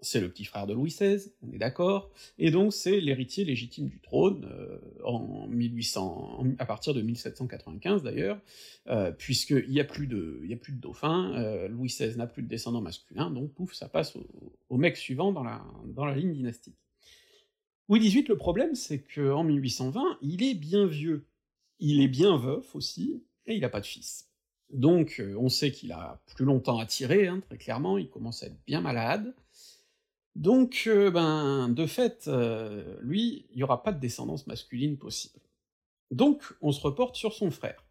c'est le petit frère de Louis XVI, on est d'accord, et donc c'est l'héritier légitime du trône euh, en 1800, à partir de 1795 d'ailleurs, euh, puisqu'il n'y a plus de, il y a plus de dauphin, euh, Louis XVI n'a plus de descendants masculins, donc pouf, ça passe au, mec suivant dans la, dans la ligne dynastique. Louis XVIII, le problème, c'est qu'en 1820, il est bien vieux, il est bien veuf aussi, et il n'a pas de fils. Donc euh, on sait qu'il a plus longtemps à tirer, hein, très clairement, il commence à être bien malade. Donc, euh, ben, de fait, euh, lui, il n'y aura pas de descendance masculine possible. Donc on se reporte sur son frère.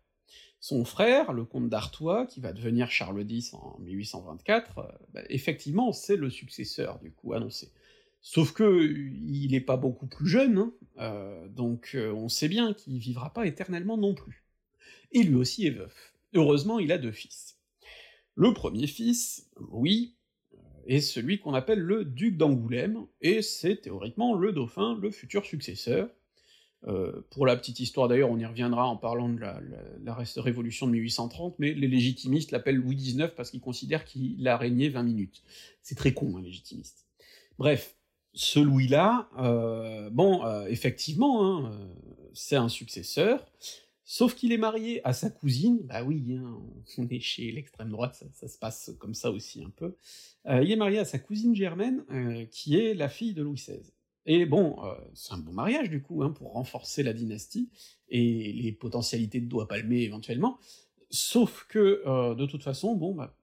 Son frère, le comte d'Artois, qui va devenir Charles X en 1824, euh, bah, effectivement c'est le successeur du coup annoncé. Sauf que il est pas beaucoup plus jeune, hein, donc on sait bien qu'il vivra pas éternellement non plus. Et lui aussi est veuf. Heureusement, il a deux fils. Le premier fils, Louis, est celui qu'on appelle le duc d'Angoulême, et c'est théoriquement le dauphin, le futur successeur, euh, pour la petite histoire d'ailleurs, on y reviendra en parlant de la, révolution de 1830, mais les légitimistes l'appellent Louis XIX parce qu'ils considèrent qu'il a régné 20 minutes. C'est très con, un légitimiste. Bref, ce Louis-là, euh, bon, euh, effectivement, hein, c'est un successeur, sauf qu'il est marié à sa cousine, bah oui, hein, on est chez l'extrême droite, ça, se passe comme ça aussi un peu, il est marié à sa cousine Germaine, qui est la fille de Louis XVI. Et bon, euh, c'est un bon mariage du coup, hein, pour renforcer la dynastie, et les potentialités de doigts palmés éventuellement, sauf que, euh, de toute façon, bon, bah,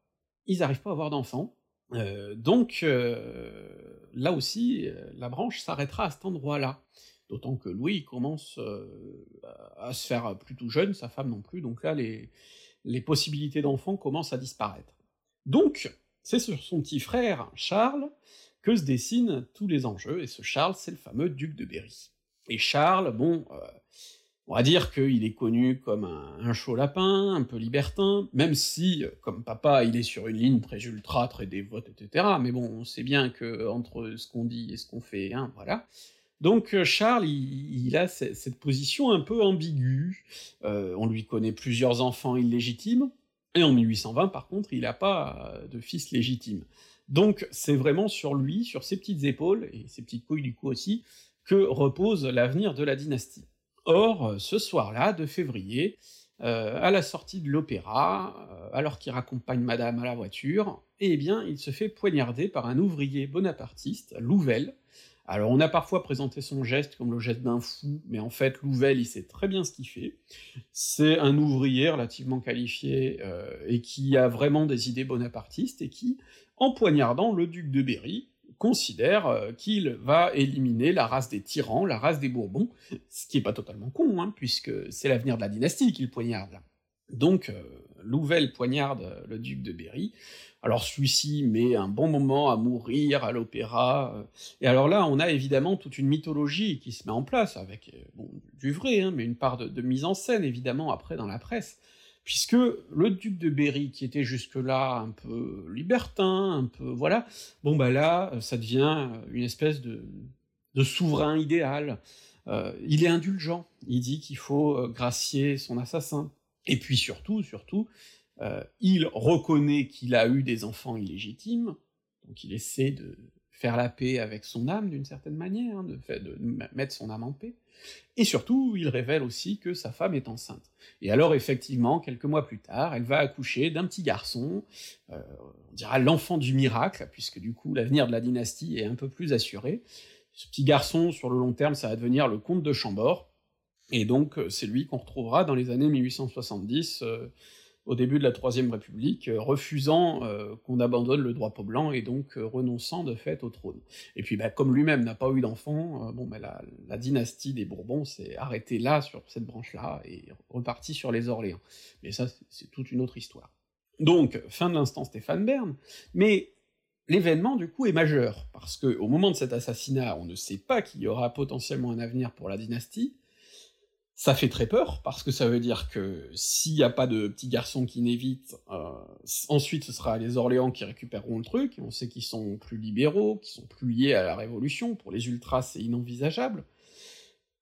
ils n'arrivent pas à avoir d'enfants, euh, donc là aussi, la branche s'arrêtera à cet endroit-là. D'autant que Louis commence à se faire plutôt jeune, sa femme non plus, donc là les, les possibilités d'enfants commencent à disparaître. Donc, c'est sur son petit frère, Charles, que se dessinent tous les enjeux, et ce Charles, c'est le fameux duc de Berry. Et Charles, bon, euh, on va dire qu'il est connu comme un, chaud lapin, un peu libertin, même si, comme papa, il est sur une ligne très ultra, très dévote, etc., mais bon, on sait bien que entre ce qu'on dit et ce qu'on fait, hein, voilà. Donc euh, Charles, il, a cette position un peu ambiguë, euh, on lui connaît plusieurs enfants illégitimes, et en 1820, par contre, il n'a pas de fils légitime. Donc c'est vraiment sur lui, sur ses petites épaules, et ses petites couilles du coup aussi, que repose l'avenir de la dynastie. Or, ce soir-là, de février, euh, à la sortie de l'opéra, euh, alors qu'il raccompagne madame à la voiture, eh bien, il se fait poignarder par un ouvrier bonapartiste, Louvel, alors on a parfois présenté son geste comme le geste d'un fou, mais en fait Louvel il sait très bien ce qu'il fait. C'est un ouvrier relativement qualifié euh, et qui a vraiment des idées bonapartistes et qui, en poignardant le duc de Berry, considère euh, qu'il va éliminer la race des tyrans, la race des Bourbons, ce qui est pas totalement con, hein, puisque c'est l'avenir de la dynastie qu'il poignarde Donc euh, Louvel poignarde le duc de Berry, alors celui-ci met un bon moment à mourir à l'opéra, euh, et alors là on a évidemment toute une mythologie qui se met en place, avec euh, du vrai, hein, mais une part de, mise en scène évidemment après dans la presse, puisque le duc de Berry, qui était jusque-là un peu libertin, un peu... voilà, bon bah là, ça devient une espèce de, souverain idéal, euh, il est indulgent, il dit qu'il faut gracier son assassin, et puis surtout, surtout, euh, il reconnaît qu'il a eu des enfants illégitimes, donc il essaie de faire la paix avec son âme d'une certaine manière, hein, de, mettre son âme en paix, et surtout il révèle aussi que sa femme est enceinte. Et alors effectivement, quelques mois plus tard, elle va accoucher d'un petit garçon, euh, on dira l'enfant du miracle, puisque du coup l'avenir de la dynastie est un peu plus assuré. Ce petit garçon, sur le long terme, ça va devenir le comte de Chambord, et donc c'est lui qu'on retrouvera dans les années 1870, au début de la Troisième République, euh, refusant euh, qu'on abandonne le droit peau blanc et donc euh, renonçant de fait au trône. Et puis bah, comme lui-même n'a pas eu d'enfant, bon bah, la, dynastie des Bourbons s'est arrêtée là, sur cette branche-là, et repartie sur les Orléans. Mais ça, c'est toute une autre histoire. Donc, fin de l'instant Stéphane Bern, mais l'événement du coup est majeur, parce que au moment de cet assassinat, on ne sait pas qu'il y aura potentiellement un avenir pour la dynastie, ça fait très peur, parce que ça veut dire que s'il n'y a pas de petits garçons qui n'évitent, euh, ensuite ce sera les Orléans qui récupéreront le truc, et on sait qu'ils sont plus libéraux, qu'ils sont plus liés à la Révolution, pour les ultras c'est inenvisageable.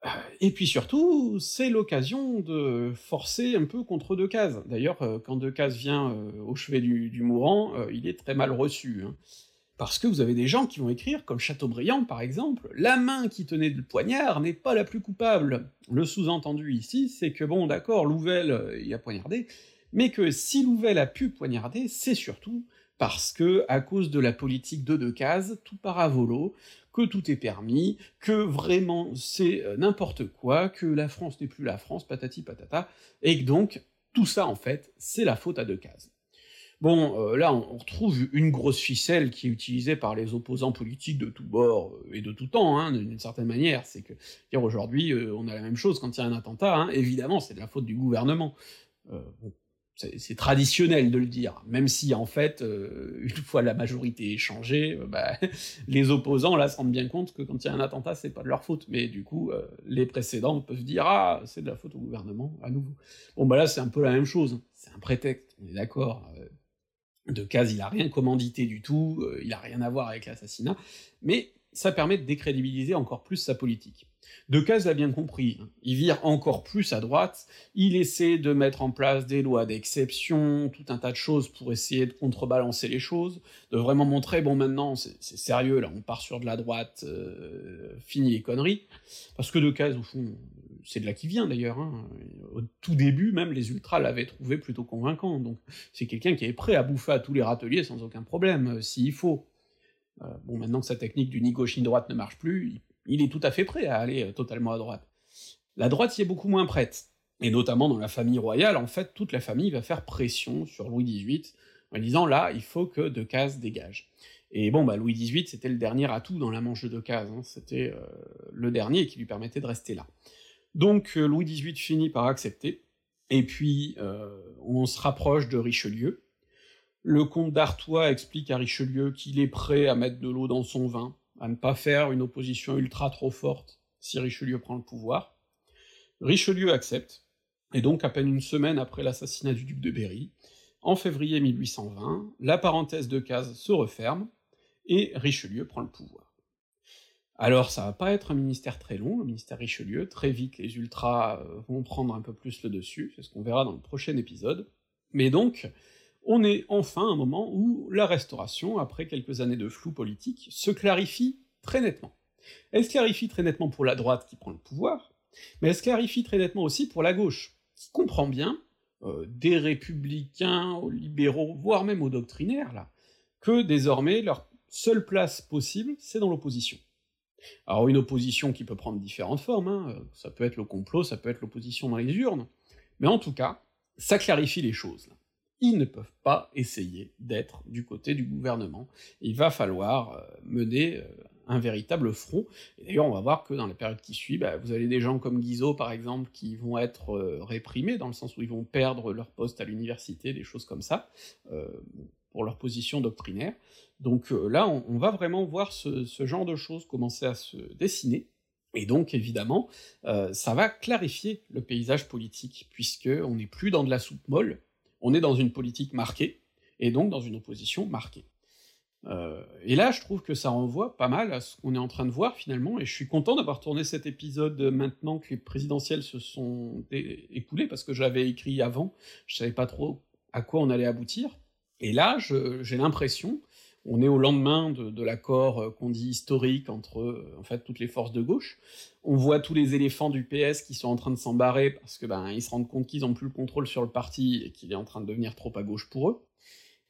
Euh, et puis surtout, c'est l'occasion de forcer un peu contre Decazes. D'ailleurs, euh, quand Decazes vient au chevet du, mourant, il est très mal reçu. Hein. Parce que vous avez des gens qui vont écrire, comme Chateaubriand par exemple, la main qui tenait le poignard n'est pas la plus coupable. Le sous-entendu ici, c'est que bon d'accord, Louvel euh, y a poignardé, mais que si Louvel a pu poignarder, c'est surtout parce que, à cause de la politique de Decazes, tout part à que tout est permis, que vraiment c'est euh, n'importe quoi, que la France n'est plus la France, patati patata, et que donc, tout ça en fait, c'est la faute à Decazes. Bon, euh, là, on, retrouve une grosse ficelle qui est utilisée par les opposants politiques de tous bords euh, et de tout temps, hein, d'une certaine manière, c'est que, dire aujourd'hui, euh, on a la même chose quand il y a un attentat, hein, évidemment, c'est de la faute du gouvernement. C'est traditionnel de le dire, même si en fait, une fois la majorité changée, bah, les opposants là se rendent bien compte que quand il y a un attentat, c'est pas de leur faute, mais du coup, les précédents peuvent dire ah c'est de la faute au gouvernement à nouveau. Bon bah là c'est un peu la même chose, c'est un prétexte, on est d'accord. De Caz, il a rien commandité du tout, il a rien à voir avec l'assassinat, mais ça permet de décrédibiliser encore plus sa politique. Decazes l'a bien compris, hein. il vire encore plus à droite, il essaie de mettre en place des lois d'exception, tout un tas de choses pour essayer de contrebalancer les choses, de vraiment montrer, bon maintenant c'est sérieux, là on part sur de la droite, euh, fini les conneries, parce que Decazes au fond, c'est de là qui vient d'ailleurs, hein. au tout début même les ultras l'avaient trouvé plutôt convaincant, donc c'est quelqu'un qui est prêt à bouffer à tous les râteliers sans aucun problème, euh, s'il faut. Euh, bon maintenant que sa technique du ni gauche ni droite ne marche plus, il est tout à fait prêt à aller euh, totalement à droite. La droite y est beaucoup moins prête, et notamment dans la famille royale, en fait, toute la famille va faire pression sur Louis XVIII, en disant là, il faut que Decazes dégage. Et bon, bah Louis XVIII, c'était le dernier atout dans la manche de Decazes, hein, c'était le dernier qui lui permettait de rester là. Donc euh, Louis XVIII finit par accepter, et puis on se rapproche de Richelieu. Le comte d'Artois explique à Richelieu qu'il est prêt à mettre de l'eau dans son vin, à ne pas faire une opposition ultra trop forte si Richelieu prend le pouvoir. Richelieu accepte, et donc à peine une semaine après l'assassinat du duc de Berry, en février 1820, la parenthèse de Case se referme, et Richelieu prend le pouvoir. Alors ça va pas être un ministère très long, le ministère Richelieu, très vite les ultras euh, vont prendre un peu plus le dessus, c'est ce qu'on verra dans le prochain épisode, mais donc, on est enfin à un moment où la restauration, après quelques années de flou politique, se clarifie très nettement. Elle se clarifie très nettement pour la droite qui prend le pouvoir, mais elle se clarifie très nettement aussi pour la gauche, qui comprend bien, euh, des républicains aux libéraux, voire même aux doctrinaires, là, que désormais leur seule place possible, c'est dans l'opposition. Alors une opposition qui peut prendre différentes formes, hein, ça peut être le complot, ça peut être l'opposition dans les urnes, mais en tout cas, ça clarifie les choses. Ils ne peuvent pas essayer d'être du côté du gouvernement. Il va falloir euh, mener euh, un véritable front. Et d'ailleurs, on va voir que dans la période qui suit, bah, vous avez des gens comme Guizot, par exemple, qui vont être euh, réprimés, dans le sens où ils vont perdre leur poste à l'université, des choses comme ça, pour leur position doctrinaire. Donc là, on, va vraiment voir ce, genre de choses commencer à se dessiner. Et donc, évidemment, ça va clarifier le paysage politique, puisque on n'est plus dans de la soupe molle, on est dans une politique marquée, et donc dans une opposition marquée. Euh, et là, je trouve que ça renvoie pas mal à ce qu'on est en train de voir finalement, et je suis content d'avoir tourné cet épisode maintenant que les présidentielles se sont écoulées, parce que j'avais écrit avant, je savais pas trop à quoi on allait aboutir, et là, j'ai l'impression, on est au lendemain de, l'accord euh, qu'on dit historique entre euh, en fait toutes les forces de gauche. On voit tous les éléphants du PS qui sont en train de s'embarrer parce que ben ils se rendent compte qu'ils ont plus le contrôle sur le parti et qu'il est en train de devenir trop à gauche pour eux.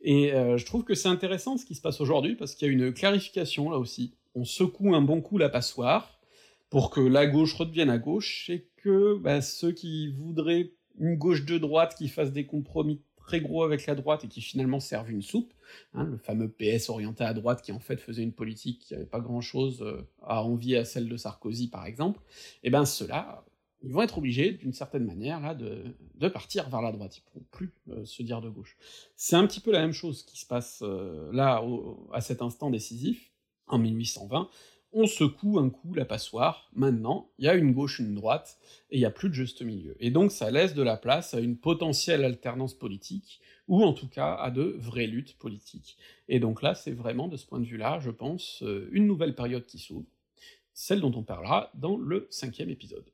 Et euh, je trouve que c'est intéressant ce qui se passe aujourd'hui parce qu'il y a une clarification là aussi. On secoue un bon coup la passoire pour que la gauche redevienne à gauche et que ben, ceux qui voudraient une gauche de droite qui fasse des compromis très gros avec la droite et qui finalement servent une soupe, hein, le fameux PS orienté à droite qui en fait faisait une politique qui n'avait pas grand-chose euh, à envier à celle de Sarkozy par exemple, et eh ben ceux-là, ils vont être obligés d'une certaine manière là de, de, partir vers la droite, ils pourront plus euh, se dire de gauche. C'est un petit peu la même chose qui se passe euh, là à cet instant décisif, en 1820, on secoue un coup la passoire, maintenant, il y a une gauche, une droite, et il n'y a plus de juste milieu. Et donc ça laisse de la place à une potentielle alternance politique, ou en tout cas à de vraies luttes politiques. Et donc là, c'est vraiment de ce point de vue-là, je pense, euh, une nouvelle période qui s'ouvre, celle dont on parlera dans le cinquième épisode.